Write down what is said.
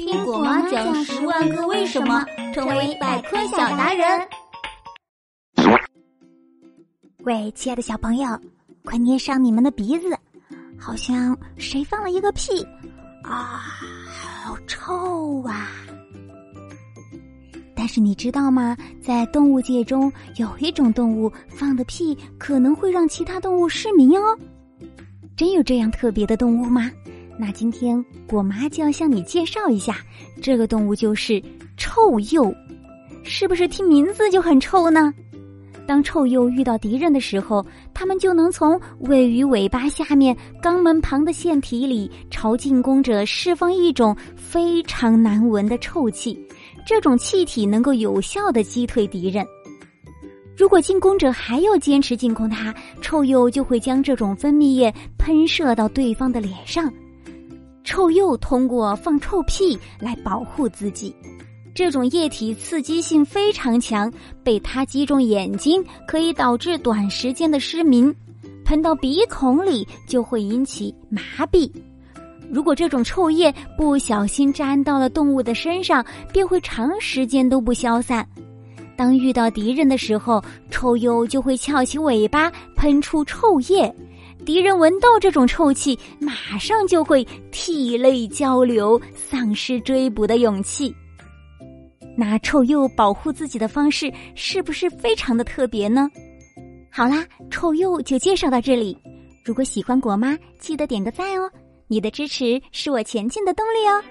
听果妈讲十万个为什么，成为百科小达人。喂，亲爱的小朋友，快捏上你们的鼻子，好像谁放了一个屁啊，好臭啊！但是你知道吗？在动物界中，有一种动物放的屁可能会让其他动物失明哦。真有这样特别的动物吗？那今天果妈就要向你介绍一下，这个动物就是臭鼬。是不是听名字就很臭呢？当臭鼬遇到敌人的时候，它们就能从位于尾巴下面肛门旁的腺体里朝进攻者释放一种非常难闻的臭气，这种气体能够有效的击退敌人。如果进攻者还要坚持进攻它，臭鼬就会将这种分泌液喷射到对方的脸上。臭鼬通过放臭屁来保护自己，这种液体刺激性非常强，被它击中眼睛可以导致短时间的失明，喷到鼻孔里就会引起麻痹。如果这种臭液不小心沾到了动物的身上，便会长时间都不消散。当遇到敌人的时候，臭鼬就会翘起尾巴喷出臭液，敌人闻到这种臭气，马上就会涕泪交流，丧失追捕的勇气。那臭鼬保护自己的方式是不是非常的特别呢？好啦，臭鼬就介绍到这里。如果喜欢果妈，记得点个赞哦，你的支持是我前进的动力哦。